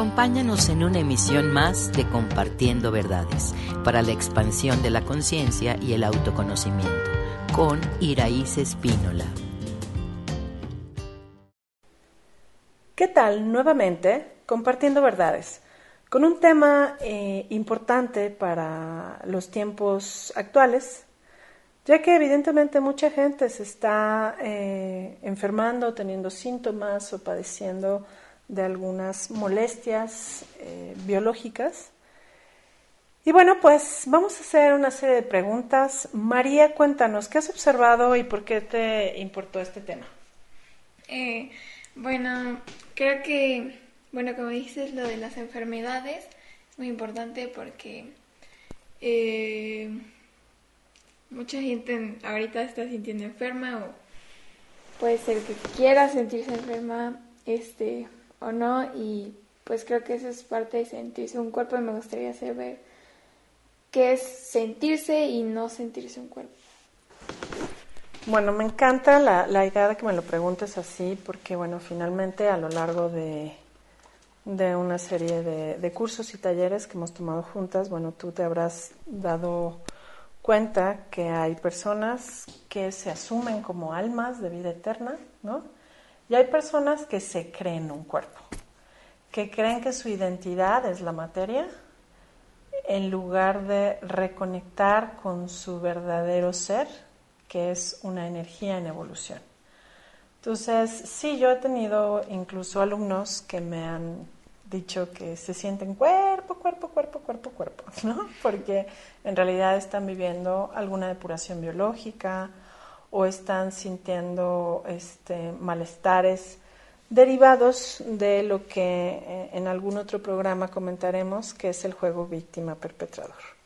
Acompáñanos en una emisión más de Compartiendo Verdades para la expansión de la conciencia y el autoconocimiento con Iraíz Espínola. ¿Qué tal? Nuevamente, Compartiendo Verdades, con un tema eh, importante para los tiempos actuales, ya que evidentemente mucha gente se está eh, enfermando, teniendo síntomas o padeciendo de algunas molestias eh, biológicas. Y bueno, pues vamos a hacer una serie de preguntas. María, cuéntanos, ¿qué has observado y por qué te importó este tema? Eh, bueno, creo que, bueno, como dices, lo de las enfermedades es muy importante porque eh, mucha gente ahorita está sintiendo enferma o puede ser que quiera sentirse enferma, este, o no y pues creo que eso es parte de sentirse un cuerpo y me gustaría saber qué es sentirse y no sentirse un cuerpo. Bueno, me encanta la, la idea de que me lo preguntes así porque bueno, finalmente a lo largo de, de una serie de, de, cursos y talleres que hemos tomado juntas, bueno, tú te habrás dado cuenta que hay personas que se asumen como almas de vida eterna, ¿no? Y hay personas que se creen un cuerpo, que creen que su identidad es la materia, en lugar de reconectar con su verdadero ser, que es una energía en evolución. Entonces, sí, yo he tenido incluso alumnos que me han dicho que se sienten cuerpo, cuerpo, cuerpo, cuerpo, cuerpo, ¿no? Porque en realidad están viviendo alguna depuración biológica o están sintiendo este, malestares derivados de lo que eh, en algún otro programa comentaremos, que es el juego víctima-perpetrador.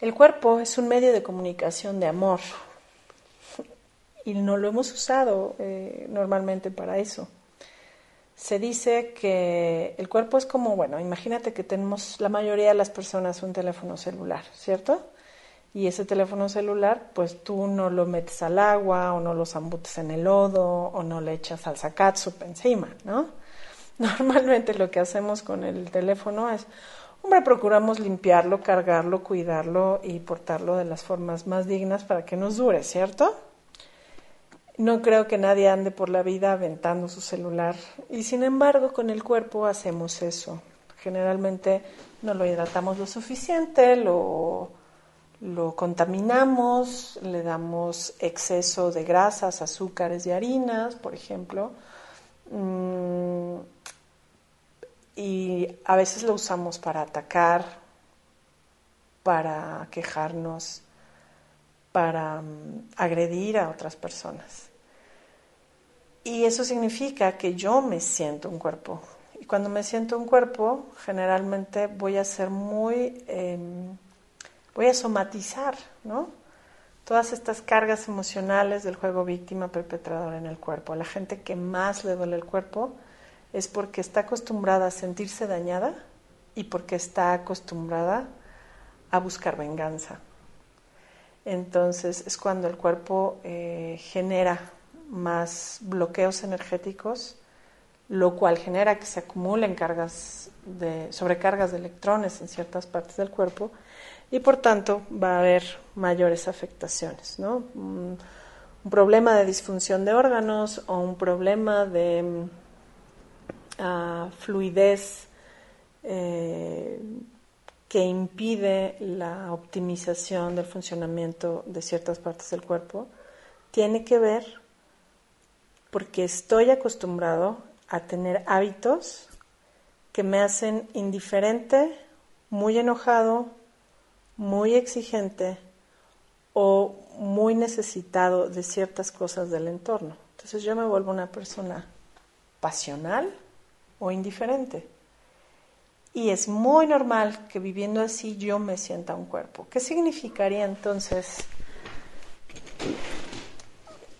El cuerpo es un medio de comunicación de amor y no lo hemos usado eh, normalmente para eso. Se dice que el cuerpo es como, bueno, imagínate que tenemos la mayoría de las personas un teléfono celular, ¿cierto? Y ese teléfono celular, pues tú no lo metes al agua o no lo zambutes en el lodo o no le echas salsa catsup encima, ¿no? Normalmente lo que hacemos con el teléfono es, hombre, procuramos limpiarlo, cargarlo, cuidarlo y portarlo de las formas más dignas para que nos dure, ¿cierto? No creo que nadie ande por la vida aventando su celular y sin embargo con el cuerpo hacemos eso. Generalmente no lo hidratamos lo suficiente, lo lo contaminamos, le damos exceso de grasas, azúcares y harinas, por ejemplo, mm, y a veces lo usamos para atacar, para quejarnos, para mm, agredir a otras personas. Y eso significa que yo me siento un cuerpo. Y cuando me siento un cuerpo, generalmente voy a ser muy... Em, voy a somatizar, ¿no? Todas estas cargas emocionales del juego víctima perpetrador en el cuerpo. A la gente que más le duele el cuerpo es porque está acostumbrada a sentirse dañada y porque está acostumbrada a buscar venganza. Entonces es cuando el cuerpo eh, genera más bloqueos energéticos, lo cual genera que se acumulen cargas de, sobrecargas de electrones en ciertas partes del cuerpo y por tanto va a haber mayores afectaciones, ¿no? Un, problema de disfunción de órganos o un problema de mm, ah, fluidez eh, que impide la optimización del funcionamiento de ciertas partes del cuerpo, tiene que ver porque estoy acostumbrado a tener hábitos que me hacen indiferente, muy enojado, muy exigente o muy necesitado de ciertas cosas del entorno. Entonces yo me vuelvo una persona pasional o indiferente. Y es muy normal que viviendo así yo me sienta un cuerpo. ¿Qué significaría entonces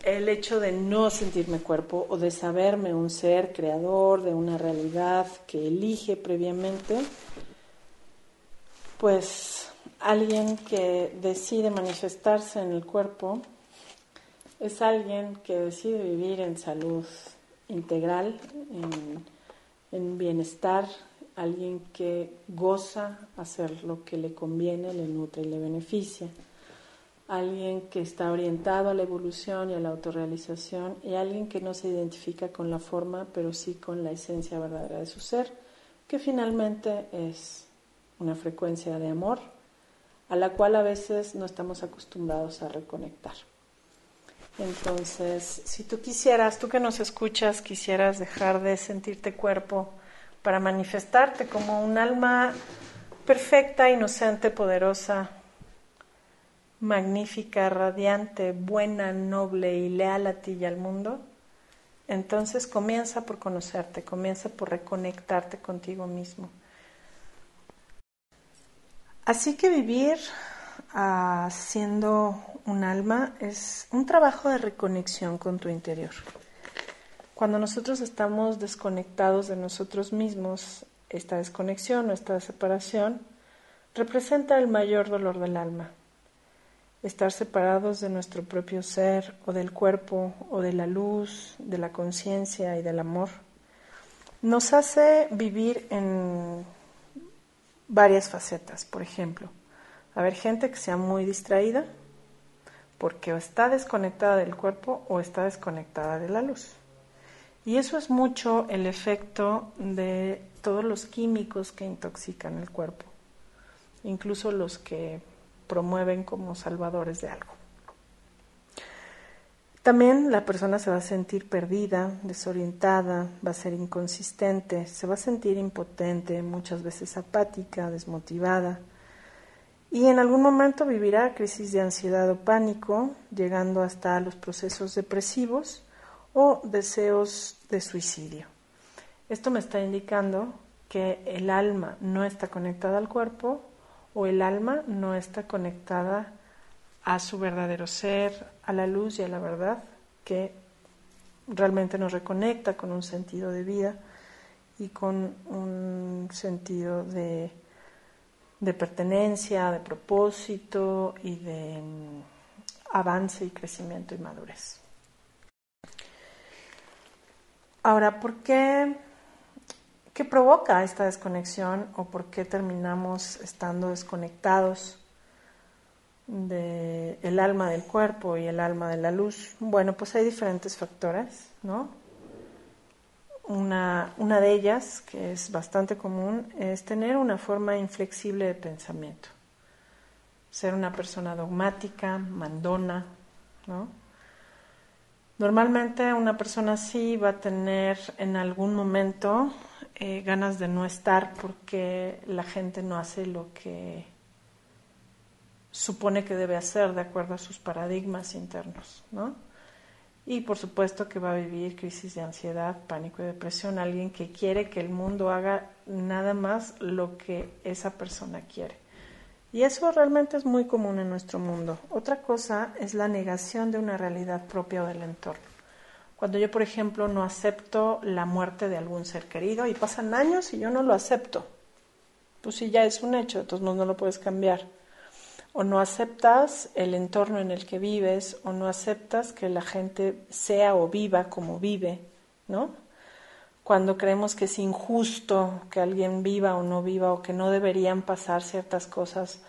el hecho de no sentirme cuerpo o de saberme un ser creador de una realidad que elige previamente? Pues alguien que decide manifestarse en el cuerpo es alguien que decide vivir en salud integral, en, en bienestar, alguien que goza hacer lo que le conviene, le nutre y le beneficia, alguien que está orientado a la evolución y a la autorrealización y alguien que no se identifica con la forma, pero sí con la esencia verdadera de su ser, que finalmente es una frecuencia de amor a la cual a veces no estamos acostumbrados a reconectar. Entonces, si tú quisieras, tú que nos escuchas, quisieras dejar de sentirte cuerpo para manifestarte como un alma perfecta, inocente, poderosa, magnífica, radiante, buena, noble y leal a ti y al mundo, entonces comienza por conocerte, comienza por reconectarte contigo mismo. Así que vivir uh, siendo un alma es un trabajo de reconexión con tu interior. Cuando nosotros estamos desconectados de nosotros mismos, esta desconexión o esta separación representa el mayor dolor del alma. Estar separados de nuestro propio ser o del cuerpo o de la luz, de la conciencia y del amor, nos hace vivir en varias facetas. Por ejemplo, haber gente que sea muy distraída porque está desconectada del cuerpo o está desconectada de la luz. Y eso es mucho el efecto de todos los químicos que intoxican el cuerpo, incluso los que promueven como salvadores de algo. También la persona se va a sentir perdida, desorientada, va a ser inconsistente, se va a sentir impotente, muchas veces apática, desmotivada y en algún momento vivirá crisis de ansiedad o pánico, llegando hasta los procesos depresivos o deseos de suicidio. Esto me está indicando que el alma no está conectada al cuerpo o el alma no está conectada a su verdadero ser, a la luz y a la verdad, que realmente nos reconecta con un sentido de vida y con un sentido de, de pertenencia, de propósito y de mm, avance y crecimiento y madurez. Ahora, ¿por qué, qué provoca esta desconexión o por qué terminamos estando desconectados? Del el alma del cuerpo y el alma de la luz? Bueno, pues hay diferentes factores, ¿no? Una, una de ellas, que es bastante común, es tener una forma inflexible de pensamiento. Ser una persona dogmática, mandona, ¿no? Normalmente una persona así va a tener en algún momento eh, ganas de no estar porque la gente no hace lo que supone que debe hacer de acuerdo a sus paradigmas internos, ¿no? Y por supuesto que va a vivir crisis de ansiedad, pánico y depresión, alguien que quiere que el mundo haga nada más lo que esa persona quiere. Y eso realmente es muy común en nuestro mundo. Otra cosa es la negación de una realidad propia o del entorno. Cuando yo, por ejemplo, no acepto la muerte de algún ser querido y pasan años y yo no lo acepto, pues sí, ya es un hecho, entonces no lo puedes cambiar o no aceptas el entorno en el que vives, o no aceptas que la gente sea o viva como vive, ¿no? Cuando creemos que es injusto que alguien viva o no viva, o que no deberían pasar ciertas cosas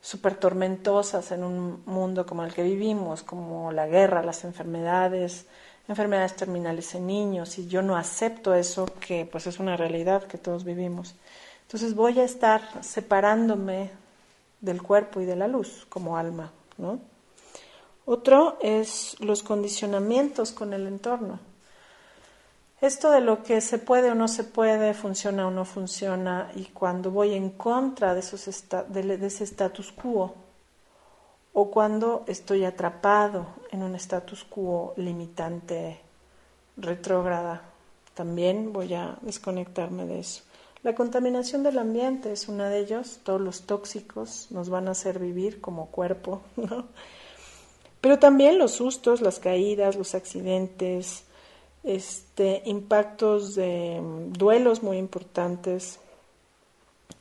súper tormentosas en un mundo como el que vivimos, como la guerra, las enfermedades, enfermedades terminales en niños, y yo no acepto eso, que pues es una realidad que todos vivimos. Entonces voy a estar separándome del cuerpo y de la luz como alma, ¿no? Otro es los condicionamientos con el entorno. Esto de lo que se puede o no se puede, funciona o no funciona, y cuando voy en contra de, esos de ese status quo, o cuando estoy atrapado en un status quo limitante, retrógrada, también voy a desconectarme de eso. La contaminación del ambiente es una de ellos, todos los tóxicos nos van a hacer vivir como cuerpo, ¿no? Pero también los sustos, las caídas, los accidentes, este, impactos de mm, duelos muy importantes,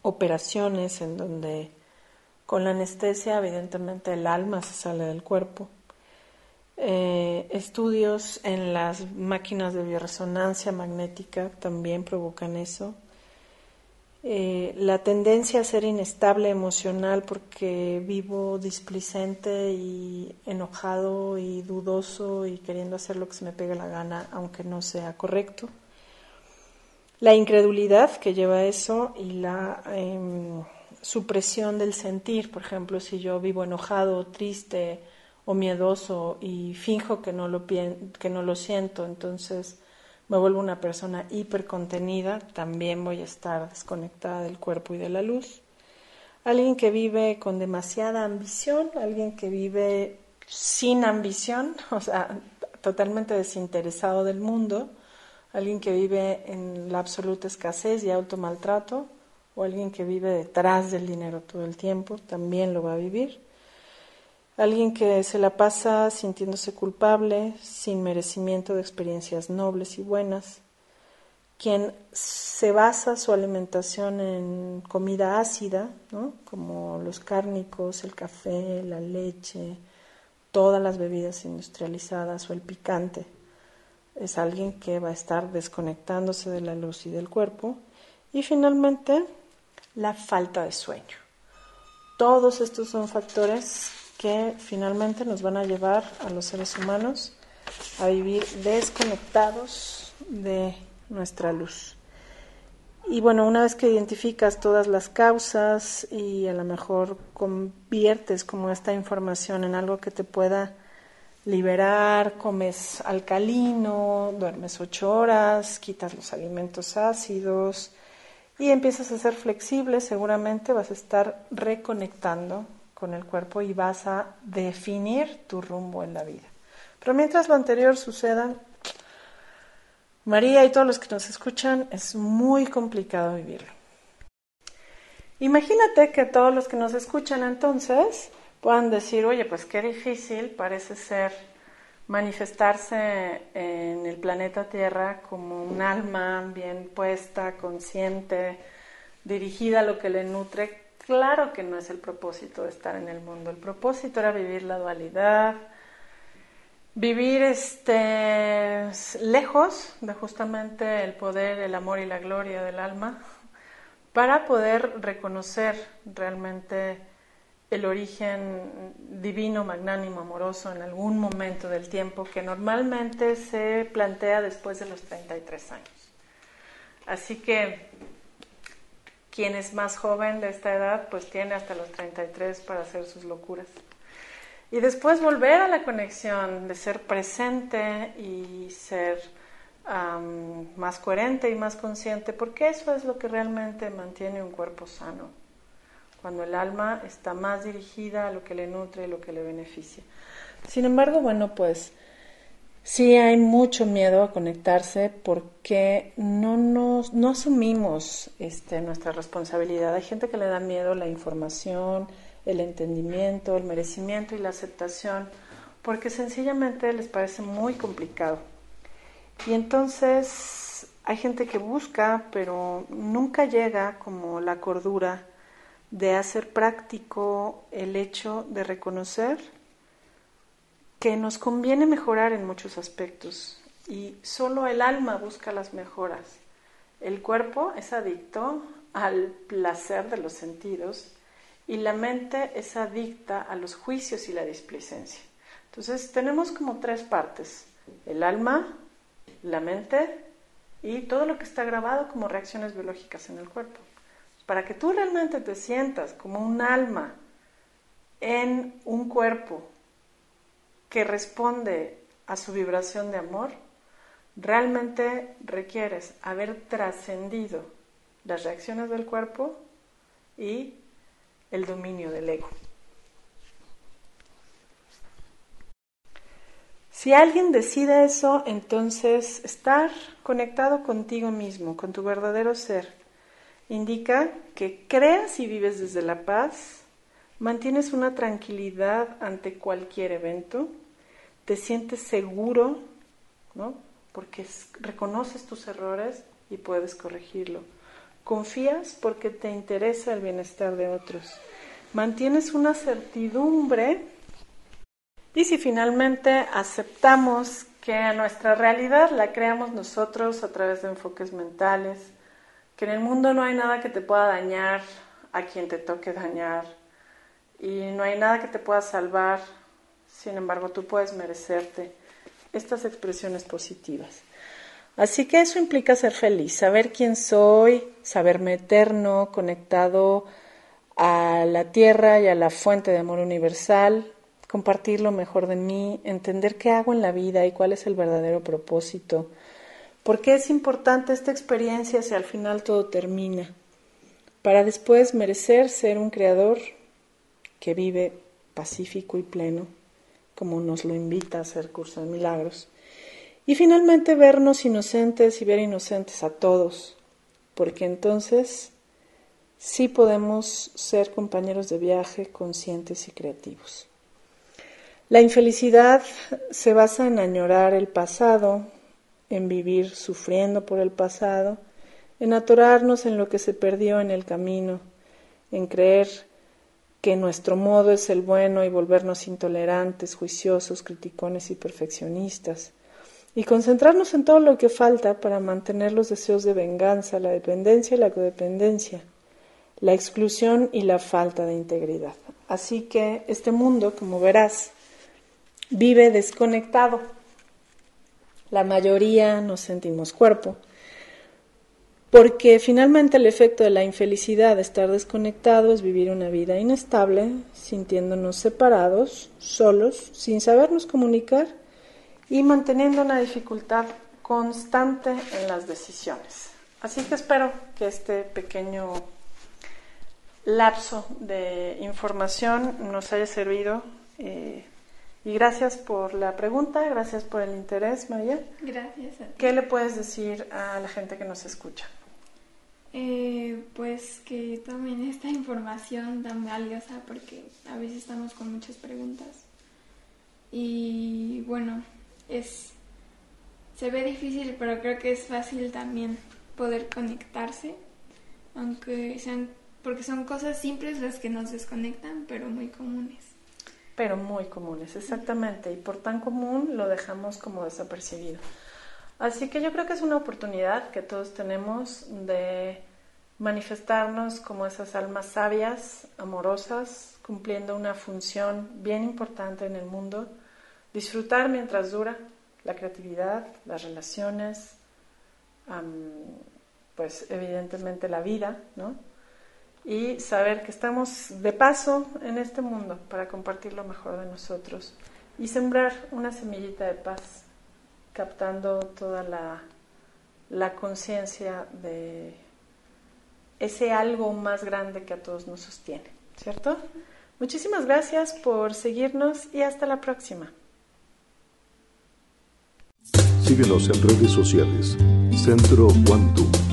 operaciones en donde con la anestesia evidentemente el alma se sale del cuerpo. Eh, estudios en las máquinas de bioresonancia magnética también provocan eso. Eh, la tendencia a ser inestable emocional porque vivo displicente y enojado y dudoso y queriendo hacer lo que se me pegue la gana aunque no sea correcto. La incredulidad que lleva eso y la em, supresión del sentir, por ejemplo, si yo vivo enojado, triste o miedoso y finjo que no lo, que no lo siento, entonces me vuelvo una persona hipercontenida, también voy a estar desconectada del cuerpo y de la luz. Alguien que vive con demasiada ambición, alguien que vive sin ambición, o sea, totalmente desinteresado del mundo, alguien que vive en la absoluta escasez y automaltrato, o alguien que vive detrás del dinero todo el tiempo, también lo va a vivir. Alguien que se la pasa sintiéndose culpable, sin merecimiento de experiencias nobles y buenas. Quien se basa su alimentación en comida ácida, como los cárnicos, el café, la leche, todas las bebidas industrializadas o el picante. Es alguien que va a estar desconectándose de la luz y del cuerpo. Y finalmente, la falta de sueño. Todos estos son factores que finalmente nos van a llevar a los seres humanos a vivir desconectados de nuestra luz. Y bueno, una vez que identificas todas las causas y a lo mejor conviertes como esta información en algo que te pueda liberar, comes alcalino, duermes ocho horas, quitas los alimentos ácidos y empiezas a ser flexible, seguramente vas a estar reconectando con el cuerpo y vas a definir tu rumbo en la vida. Pero mientras lo anterior suceda, María y todos los que nos escuchan, es muy complicado vivirlo. Imagínate que todos los que nos escuchan entonces puedan decir, oye, pues qué difícil parece ser manifestarse en el planeta Tierra como un alma bien puesta, consciente, dirigida a lo que le nutre, Claro que no es el propósito de estar en el mundo. El propósito era vivir la dualidad, vivir este, lejos de justamente el poder, el amor y la gloria del alma, para poder reconocer realmente el origen divino, magnánimo, amoroso en algún momento del tiempo que normalmente se plantea después de los 33 años. Así que quien es más joven de esta edad, pues tiene hasta los 33 para hacer sus locuras. Y después volver a la conexión de ser presente y ser más coherente y más consciente, porque eso es lo que realmente mantiene un cuerpo sano, cuando el alma está más dirigida a lo que le nutre y lo que le beneficia. Sin embargo, bueno, pues Sí, hay mucho miedo a conectarse porque no nos no asumimos este, nuestra responsabilidad. Hay gente que le da miedo la información, el entendimiento, el merecimiento y la aceptación porque sencillamente les parece muy complicado. Y entonces hay gente que busca, pero nunca llega como la cordura de hacer práctico el hecho de reconocer que nos conviene mejorar en muchos aspectos y solo el alma busca las mejoras. El cuerpo es adicto al placer de los sentidos y la mente es adicta a los juicios y la displicencia. Entonces tenemos como tres partes, el alma, la mente y todo lo que está grabado como reacciones biológicas en el cuerpo. Para que tú realmente te sientas como un alma en un cuerpo que responde a su vibración de amor, realmente requieres haber trascendido las reacciones del cuerpo y el dominio del ego. Si alguien decide eso, entonces estar conectado contigo mismo, con tu verdadero ser, indica que creas y vives desde la paz, mantienes una tranquilidad ante cualquier evento, te sientes seguro, ¿no? Porque reconoces tus errores y puedes corregirlo. Confías porque te interesa el bienestar de otros. Mantienes una certidumbre Y si finalmente aceptamos que nuestra realidad la creamos nosotros a través de enfoques mentales, que en el mundo no hay nada que te pueda dañar a quien te toque dañar y no hay nada que te pueda salvar, sin embargo tú puedes merecerte estas expresiones positivas. Así que eso implica ser feliz, saber quién soy, saberme eterno, conectado a la tierra y a la fuente de amor universal, compartir lo mejor de mí, entender qué hago en la vida y cuál es el verdadero propósito, por qué es importante esta experiencia si al final todo termina, para después merecer ser un creador que vive pacífico y pleno, como nos lo invita a hacer Curso de Milagros y finalmente vernos inocentes y ver inocentes a todos, porque entonces sí podemos ser compañeros de viaje conscientes y creativos. La infelicidad se basa en añorar el pasado, en vivir sufriendo por el pasado, en atorarnos en lo que se perdió en el camino, en creer que nuestro modo es el bueno y volvernos intolerantes, juiciosos, criticones y perfeccionistas, y concentrarnos en todo lo que falta para mantener los deseos de venganza, la dependencia y la codependencia, la exclusión y la falta de integridad. Así que este mundo, como verás, vive desconectado. La mayoría nos sentimos cuerpo, porque finalmente el efecto de la infelicidad de estar desconectado es vivir una vida inestable, sintiéndonos separados, solos, sin sabernos comunicar y manteniendo una dificultad constante en las decisiones. Así que espero que este pequeño lapso de información nos haya servido. Eh, y gracias por la pregunta, gracias por el interés, María. Gracias. ¿Qué le puedes decir a la gente que nos escucha? Eh, pues que tomen esta información tan valiosa porque a veces estamos con muchas preguntas. Y bueno, es se ve difícil, pero creo que es fácil también poder conectarse, aunque sean porque son cosas simples las que nos desconectan, pero muy comunes. Pero muy comunes, exactamente, y por tan común lo dejamos como desapercibido. Así que yo creo que es una oportunidad que todos tenemos de manifestarnos como esas almas sabias, amorosas, cumpliendo una función bien importante en el mundo disfrutar mientras dura la creatividad, las relaciones, pues evidentemente la vida, ¿no? Y saber que estamos de paso en este mundo para compartir lo mejor de nosotros y sembrar una semillita de paz, captando toda la, la conciencia de ese algo más grande que a todos nos sostiene, ¿cierto? Muchísimas gracias por seguirnos y hasta la próxima. Síguenos en redes sociales. Centro Quantum.